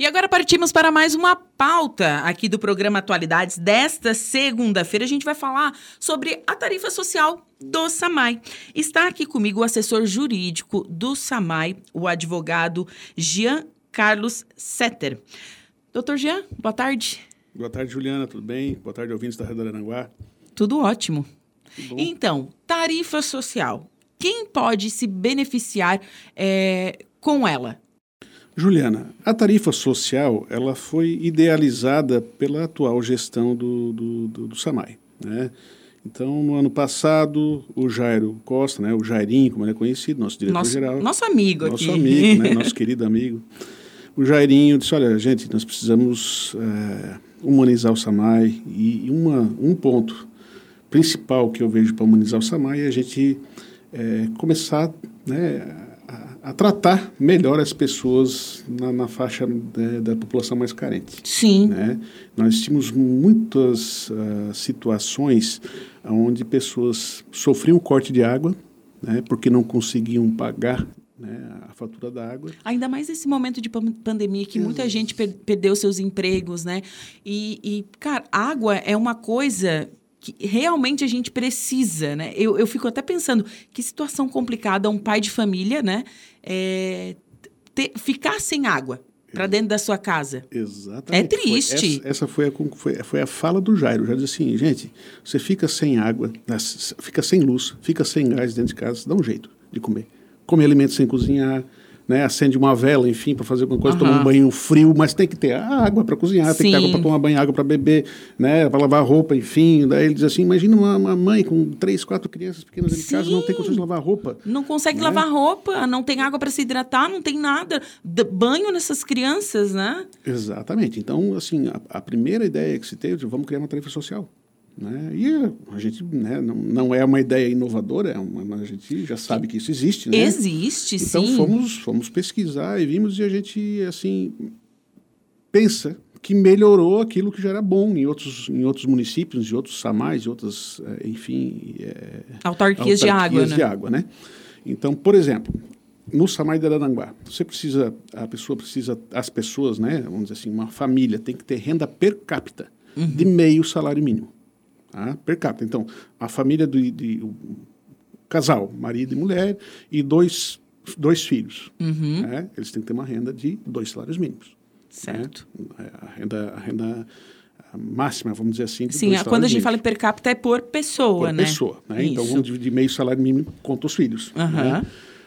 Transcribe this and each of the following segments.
E agora partimos para mais uma pauta aqui do programa Atualidades desta segunda-feira. A gente vai falar sobre a tarifa social do SAMAI. Está aqui comigo o assessor jurídico do SAMAI, o advogado Jean Carlos Setter. Doutor Jean, boa tarde. Boa tarde, Juliana, tudo bem? Boa tarde, ouvintes da Rede Aranguá. Tudo ótimo. Então, tarifa social. Quem pode se beneficiar é, com ela? Juliana, a tarifa social ela foi idealizada pela atual gestão do, do, do, do SAMAI. Né? Então, no ano passado, o Jairo Costa, né, o Jairinho, como ele é conhecido, nosso diretor-geral. Nosso, nosso amigo nosso aqui. Nosso amigo, né, nosso querido amigo. O Jairinho disse, olha, gente, nós precisamos é, humanizar o SAMAI e uma, um ponto principal que eu vejo para humanizar o SAMAI é a gente é, começar né, a tratar melhor as pessoas na, na faixa né, da população mais carente. Sim. Né? Nós tínhamos muitas uh, situações onde pessoas sofriam corte de água, né, porque não conseguiam pagar né, a fatura da água. Ainda mais nesse momento de pandemia que muita gente per perdeu seus empregos, né? E, e, cara, água é uma coisa que realmente a gente precisa, né? Eu, eu fico até pensando que situação complicada um pai de família, né? É, ter, ficar sem água para dentro da sua casa. Exatamente. É triste. Foi, essa, essa foi, a, foi, foi, a fala do Jairo. Já disse assim, gente, você fica sem água, fica sem luz, fica sem gás dentro de casa, dá um jeito de comer. Come alimentos sem cozinhar, né, acende uma vela, enfim, para fazer alguma coisa, uhum. tomar um banho frio, mas tem que ter água para cozinhar, Sim. tem que ter água para tomar banho, água para beber, né, para lavar roupa, enfim. Daí ele diz assim: imagina uma, uma mãe com três, quatro crianças pequenas em casa, não tem condições de lavar roupa. Não consegue né? lavar roupa, não tem água para se hidratar, não tem nada. De banho nessas crianças, né? Exatamente. Então, assim, a, a primeira ideia que se teve, vamos criar uma tarifa social. Né? E a gente né, não, não é uma ideia inovadora, é uma, a gente já sabe que isso existe. Né? Existe, então, sim. Então fomos, fomos pesquisar e vimos e a gente assim pensa que melhorou aquilo que já era bom em outros, em outros municípios, em outros samais, em outras, eh, enfim... É, autarquias, autarquias de água, de né? água, né? Então, por exemplo, no Samai de Arananguá, você precisa, a pessoa precisa, as pessoas, né, vamos dizer assim, uma família tem que ter renda per capita uhum. de meio salário mínimo tá? per capita. Então, a família do de, o casal, marido e mulher, e dois, dois filhos. Uhum. Né? Eles têm que ter uma renda de dois salários mínimos. Certo. Né? A renda, a renda máxima, vamos dizer assim. Sim, quando a gente fala per capita é por pessoa, por né? pessoa, né? Então, vamos dividir meio salário mínimo contra os filhos. Uhum. Né?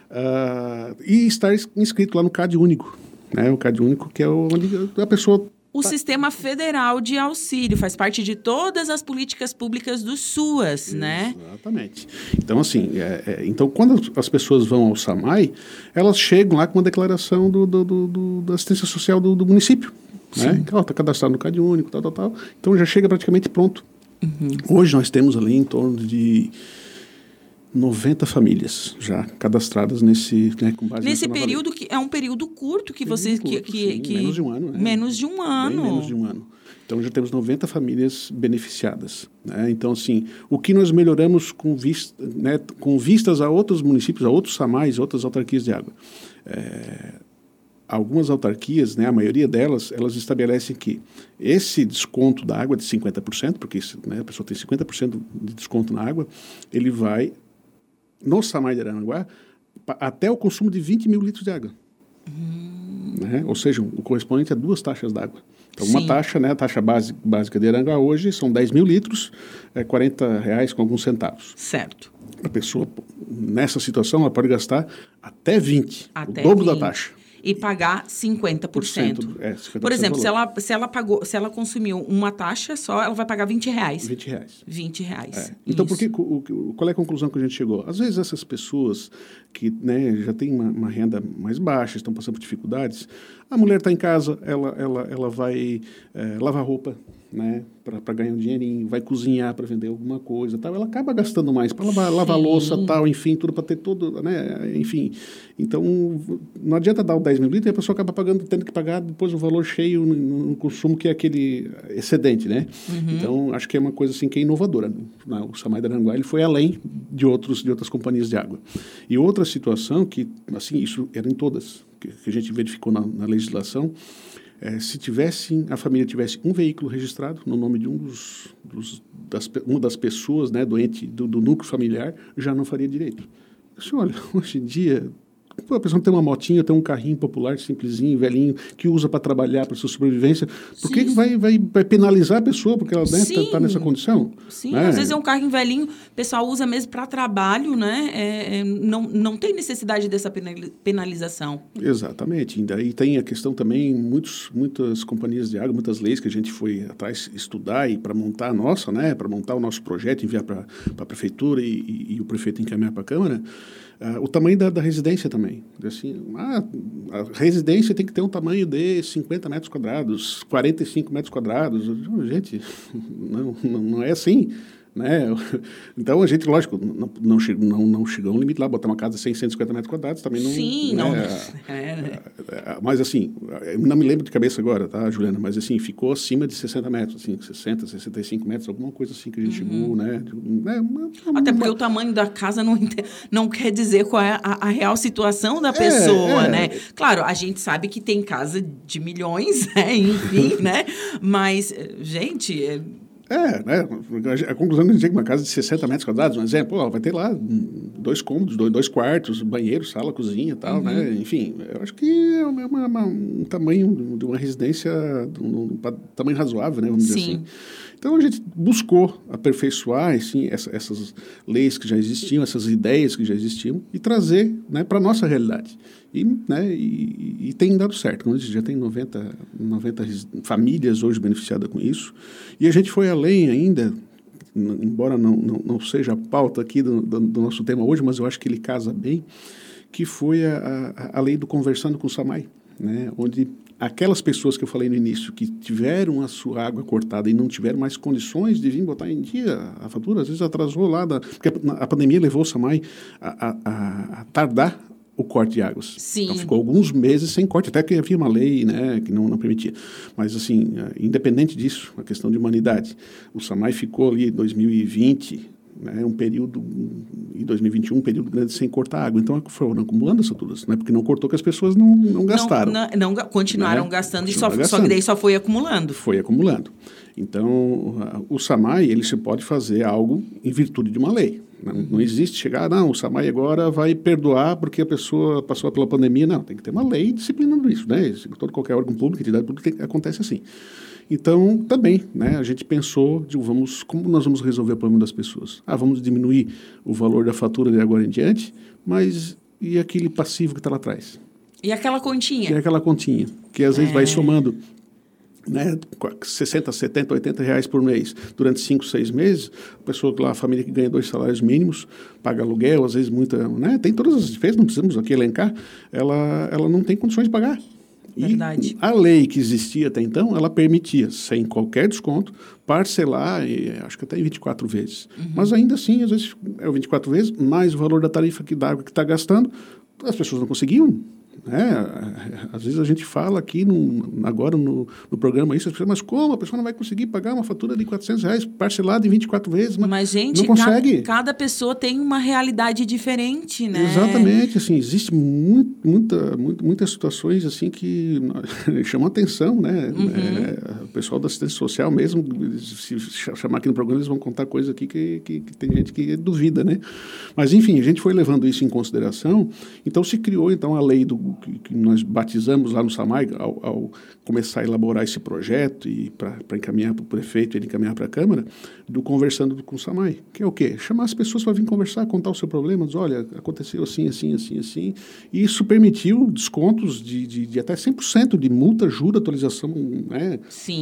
Uh, e estar inscrito lá no CAD único. Né? O CAD único, que é onde a pessoa o tá. Sistema Federal de Auxílio faz parte de todas as políticas públicas do SUAS, né? Exatamente. Então, assim, é, é, então, quando as pessoas vão ao SAMAI, elas chegam lá com uma declaração do, do, do, do da assistência social do, do município. Né? Que está cadastrado no CAD único, tal, tal, tal. Então já chega praticamente pronto. Uhum. Hoje nós temos ali em torno de 90 famílias já cadastradas nesse né, nesse período que é um período curto que vocês que, que, que, menos de um ano né? menos de um ano Bem menos de um ano então já temos 90 famílias beneficiadas né? então assim o que nós melhoramos com vista né, com vistas a outros municípios a outros samais outras autarquias de água é, algumas autarquias, né, a maioria delas, elas estabelecem que esse desconto da água de 50%, porque isso, né, a pessoa tem 50% de desconto na água, ele vai no Samai de Aranaguá até o consumo de 20 mil litros de água. Hum. Né? Ou seja, o correspondente a duas taxas d'água. Então, Sim. uma taxa, né, a taxa base, básica de Aranguá hoje são 10 mil litros, é 40 reais com alguns centavos. Certo. A pessoa, nessa situação, ela pode gastar até 20, até o dobro 20. da taxa e pagar 50%. É, 50 Por exemplo, se ela, se ela pagou, se ela consumiu uma taxa só, ela vai pagar 20 reais. 20 reais. 20 reais. É. Então, por que, qual é a conclusão que a gente chegou? Às vezes essas pessoas que né, já têm uma, uma renda mais baixa, estão passando por dificuldades, a mulher está em casa, ela, ela, ela vai é, lavar roupa, né, para ganhar um dinheirinho, vai cozinhar para vender alguma coisa, tal, ela acaba gastando mais para lavar, lavar louça, tal, enfim, tudo para ter tudo, né, enfim. Então, não adianta dar o 10 mil litros e a pessoa acaba pagando, tendo que pagar depois o valor cheio no, no consumo, que é aquele excedente, né? Uhum. Então, acho que é uma coisa assim que é inovadora. Né? O Samai Aranguá, ele foi além de, outros, de outras companhias de água. E outra situação que, assim, isso era em todas, que, que a gente verificou na, na legislação, é, se tivesse, a família tivesse um veículo registrado no nome de um dos, dos das, uma das pessoas, né, doente do, do núcleo familiar, já não faria direito. Assim, olha, hoje em dia a pessoa tem uma motinha, tem um carrinho popular, simplesinho, velhinho, que usa para trabalhar, para sua sobrevivência. Por que vai, vai, vai, penalizar a pessoa porque ela está né, tá nessa condição? Sim, né? às vezes é um carrinho velhinho, o pessoal usa mesmo para trabalho, né? É, é, não, não tem necessidade dessa penalização. Exatamente. E daí tem a questão também, muitos, muitas companhias de água, muitas leis que a gente foi atrás estudar e para montar a nossa, né? Para montar o nosso projeto, enviar para a prefeitura e, e, e o prefeito encaminhar para a Câmara. Uh, o tamanho da, da, residência também. Assim, ah, a residência tem que ter um tamanho de 50 metros quadrados, 45 metros quadrados. Gente, não, não, não é assim. Né? Então, a gente, lógico, não, não, não, não chegou a um limite lá, botar uma casa de 100, 150 metros quadrados também não... Sim, né? não... É, né? Mas, assim, não me lembro de cabeça agora, tá, Juliana? Mas, assim, ficou acima de 60 metros, assim, 60, 65 metros, alguma coisa assim que a gente uhum. chegou, né? É, uma, uma, Até porque uma... o tamanho da casa não, não quer dizer qual é a, a real situação da é, pessoa, é, né? Claro, a gente sabe que tem casa de milhões, né? Enfim, né? Mas, gente é, né? A conclusão que a gente chega uma casa de 60 metros quadrados, um exemplo, ó, vai ter lá dois cômodos, dois, dois quartos, banheiro, sala, cozinha e tal, né? uhum. né? Enfim, eu acho que é uma, uma, um tamanho de uma residência, um, um tamanho razoável, né? Vamos Sim. dizer assim. Então a gente buscou aperfeiçoar assim, essa, essas leis que já existiam, essas ideias que já existiam e trazer né, para a nossa realidade. E, né, e, e, tem dado certo. Como eu disse, já tem 90, 90 famílias hoje beneficiadas com isso. E a gente foi além ainda, embora não, não, não seja a pauta aqui do, do, do, nosso tema hoje, mas eu acho que ele casa bem, que foi a, a, a lei do Conversando com o Samai, né, onde aquelas pessoas que eu falei no início que tiveram a sua água cortada e não tiveram mais condições de vir botar em dia a fatura, às vezes atrasou lá, da, porque a, pandemia levou o SAMAI a, a, a, tardar o corte de águas. Sim. Então ficou alguns meses sem corte, até que havia uma lei né, que não, não permitia. Mas, assim, independente disso, a questão de humanidade, o SAMAI ficou ali em 2020 né, um período, em 2021, um período grande sem cortar água. Então, foram acumulando essa tudo, né, porque não cortou que as pessoas não, não gastaram. Não, não, não continuaram né? gastando e só, gastando. só que daí só foi acumulando. Foi acumulando. Então, o SAMAI, ele se pode fazer algo em virtude de uma lei. Não, não existe chegar, não, o SAMAI agora vai perdoar porque a pessoa passou pela pandemia. Não, tem que ter uma lei disciplinando isso, né? Todo qualquer órgão público, entidade pública, tem, acontece assim. Então, também, né, a gente pensou, de, vamos, como nós vamos resolver o problema das pessoas? Ah, vamos diminuir o valor da fatura de agora em diante, mas e aquele passivo que está lá atrás? E aquela continha? E aquela continha, que às vezes é. vai somando né, 60, 70, 80 reais por mês durante 5, 6 meses, a pessoa lá, a família que ganha dois salários mínimos, paga aluguel, às vezes muita, né, tem todas as despesas, não precisamos aqui elencar, ela, ela não tem condições de pagar. Verdade. E a lei que existia até então, ela permitia, sem qualquer desconto, parcelar, acho que até em 24 vezes. Uhum. Mas ainda assim, às vezes é o 24 vezes, mais o valor da tarifa que dá, que está gastando, as pessoas não conseguiam é, às vezes a gente fala aqui no, agora no, no programa isso, pessoas, mas como a pessoa não vai conseguir pagar uma fatura de 400 reais parcelada em 24 vezes? Mas, mas gente, não consegue. Cada, cada, pessoa tem uma realidade diferente, né? Exatamente, assim, existe muito, muita, muito, muitas situações assim que chamam atenção, né? Uhum. É, pessoal da assistência social mesmo, se chamar aqui no programa, eles vão contar coisas aqui que, que, que tem gente que duvida, né? Mas enfim, a gente foi levando isso em consideração, então se criou então a lei do que, que nós batizamos lá no SAMAI, ao, ao, começar a elaborar esse projeto e para encaminhar para o prefeito e ele encaminhar para a Câmara, do Conversando com o SAMAI, que é o quê? Chamar as pessoas para vir conversar, contar o seu problema, dizer, olha, aconteceu assim, assim, assim, assim, e isso permitiu descontos de, de, de até 100% de multa, juro, atualização, né? Sim.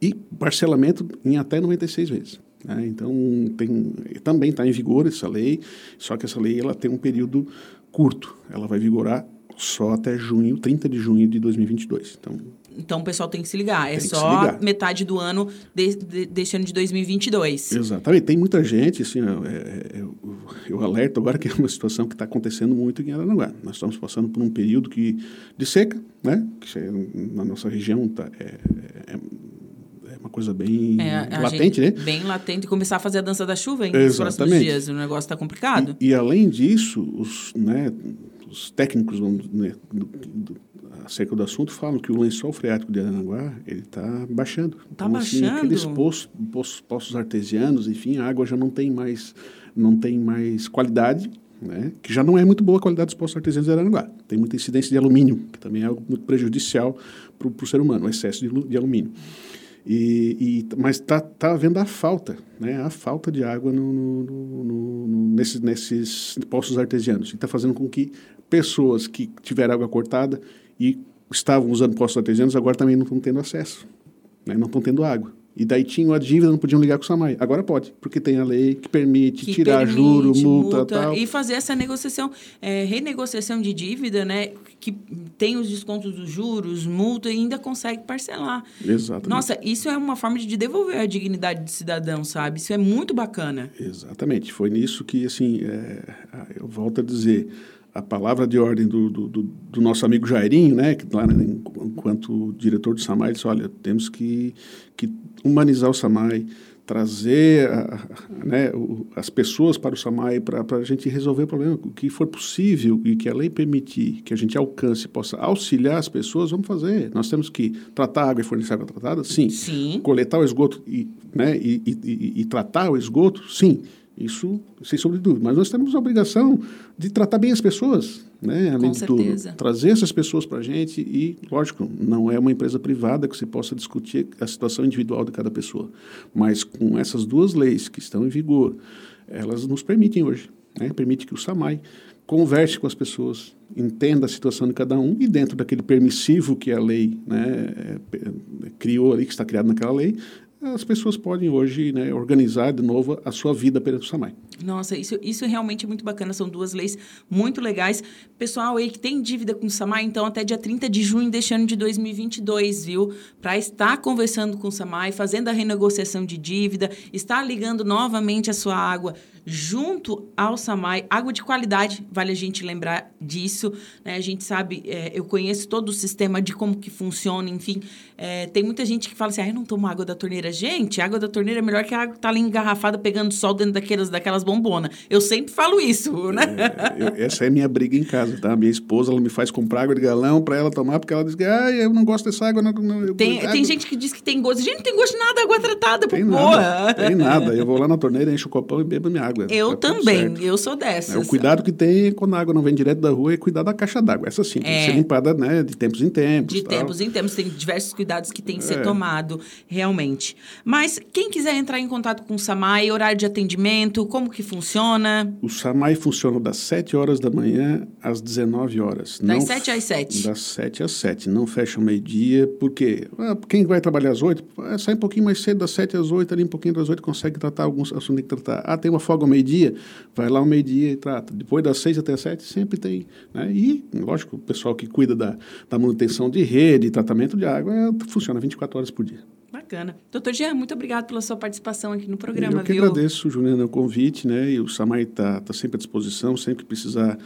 E parcelamento em até 96 vezes. Né? Então, tem, também está em vigor essa lei, só que essa lei ela tem um período curto. Ela vai vigorar só até junho, 30 de junho de 2022. Então, então o pessoal tem que se ligar. É só ligar. metade do ano de, de, desse ano de 2022. Exatamente. Tem muita gente, assim, é, é, eu, eu alerto agora que é uma situação que está acontecendo muito em Aranaguá. Nós estamos passando por um período que, de seca, né? Que na nossa região tá, é, é, coisa bem é, latente, gente, né? Bem latente. Começar a fazer a dança da chuva hein, nos próximos dias. O negócio está complicado. E, e, além disso, os, né, os técnicos, vamos, né, do, do, acerca do assunto falam que o lençol freático de Aranaguá ele está baixando. Está então, baixando. Assim, aqueles poços, poços, poços artesianos, enfim, a água já não tem mais, não tem mais qualidade né? que já não é muito boa a qualidade dos postos artesianos de Aranaguá. Tem muita incidência de alumínio, que também é algo muito prejudicial para o ser humano, o excesso de, de alumínio. E, e, mas está tá havendo a falta, né? a falta de água no, no, no, nesses, nesses postos artesianos. E está fazendo com que pessoas que tiveram água cortada e estavam usando postos artesianos agora também não estão tendo acesso, né? não estão tendo água. E daí tinham a dívida, não podiam ligar com o SAMAI. Agora pode, porque tem a lei que permite que tirar permite, juro, multa, multa tal. E fazer essa negociação, é, renegociação de dívida, né? Que tem os descontos dos juros, multa e ainda consegue parcelar. Exatamente. Nossa, isso é uma forma de devolver a dignidade do cidadão, sabe? Isso é muito bacana. Exatamente. Foi nisso que, assim, é, eu volto a dizer a palavra de ordem do, do, do, do, nosso amigo Jairinho, né, que lá, enquanto diretor do SAMAI, disse, olha, temos que, que humanizar o SAMAI, trazer a, né, o, as pessoas para o SAMAI para a gente resolver o problema. O que for possível e que a lei permitir que a gente alcance, possa auxiliar as pessoas, vamos fazer. Nós temos que tratar a água e fornecer água tratada? Sim. Sim. Coletar o esgoto e, né, e, e, e, e tratar o esgoto? Sim. Isso, sem sombra de dúvida. Mas nós temos a obrigação de tratar bem as pessoas, né? além Com de certeza. tudo. Trazer essas pessoas para a gente e, lógico, não é uma empresa privada que você possa discutir a situação individual de cada pessoa. Mas com essas duas leis que estão em vigor, elas nos permitem hoje. Né? Permite que o SAMAI converse com as pessoas, entenda a situação de cada um e dentro daquele permissivo que a lei né, é, criou ali, que está criado naquela lei, as pessoas podem hoje né, organizar de novo a sua vida perante o SAMAI. Nossa, isso, isso realmente é muito bacana. São duas leis muito legais. Pessoal aí que tem dívida com o SAMAI, então até dia 30 de junho deste ano de 2022, viu? Para estar conversando com o SAMAI, fazendo a renegociação de dívida, estar ligando novamente a sua água junto ao SAMAI. Água de qualidade, vale a gente lembrar disso. Né? A gente sabe, é, eu conheço todo o sistema de como que funciona, enfim. É, tem muita gente que fala assim, ah, eu não tomo água da torneira. Gente, água da torneira é melhor que a água que tá ali engarrafada pegando sol dentro daquelas, daquelas bombonas. Eu sempre falo isso, né? É, eu, essa é a minha briga em casa, tá? Minha esposa, ela me faz comprar água de galão para ela tomar, porque ela diz que, ah, eu não gosto dessa água. Não, não, tem, água... tem gente que diz que tem gosto. Gente, não tem gosto de nada, água tratada, tem nada, Tem nada. Eu vou lá na torneira, encho o copão e bebo minha água Eu tá também, eu sou dessas. É, o cuidado que tem quando a água não vem direto da rua é cuidar da caixa d'água. Essa sim, é. tem que ser limpada né, de tempos em tempos. De tal. tempos em tempos, tem diversos cuidados que tem que ser é. tomado, realmente. Mas quem quiser entrar em contato com o SAMAI, horário de atendimento, como que funciona? O SAMAI funciona das 7 horas da manhã às 19 horas. Das não 7 às 7? Das 7 às 7. Não fecha o meio-dia, porque ah, quem vai trabalhar às 8, sai um pouquinho mais cedo, das 7 às 8, ali um pouquinho das 8, consegue tratar alguns assuntos que tratar. Ah, tem uma folga ao meio-dia, vai lá ao meio-dia e trata. Depois das seis até sete sempre tem. Né? E, lógico, o pessoal que cuida da, da manutenção de rede, tratamento de água, é, funciona 24 horas por dia. Bacana. Doutor Jean, muito obrigado pela sua participação aqui no programa. Eu que viu? agradeço, Juliana, o convite, né? E o Samai está tá sempre à disposição, sempre que precisar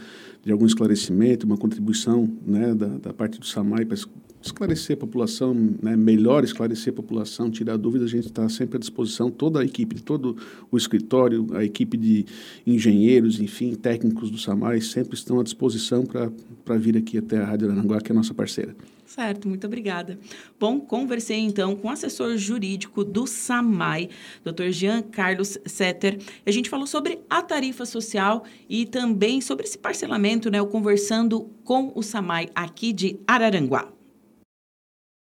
de algum esclarecimento, uma contribuição né, da, da parte do SAMAI para esclarecer a população, né, melhor esclarecer a população, tirar dúvidas, a gente está sempre à disposição, toda a equipe, todo o escritório, a equipe de engenheiros, enfim, técnicos do SAMAI, sempre estão à disposição para vir aqui até a Rádio Aranguá, que é a nossa parceira. Certo, muito obrigada. Bom, conversei então com o assessor jurídico do SAMAI, Dr. Jean Carlos Setter. A gente falou sobre a tarifa social e também sobre esse parcelamento, né, o conversando com o SAMAI aqui de Araranguá.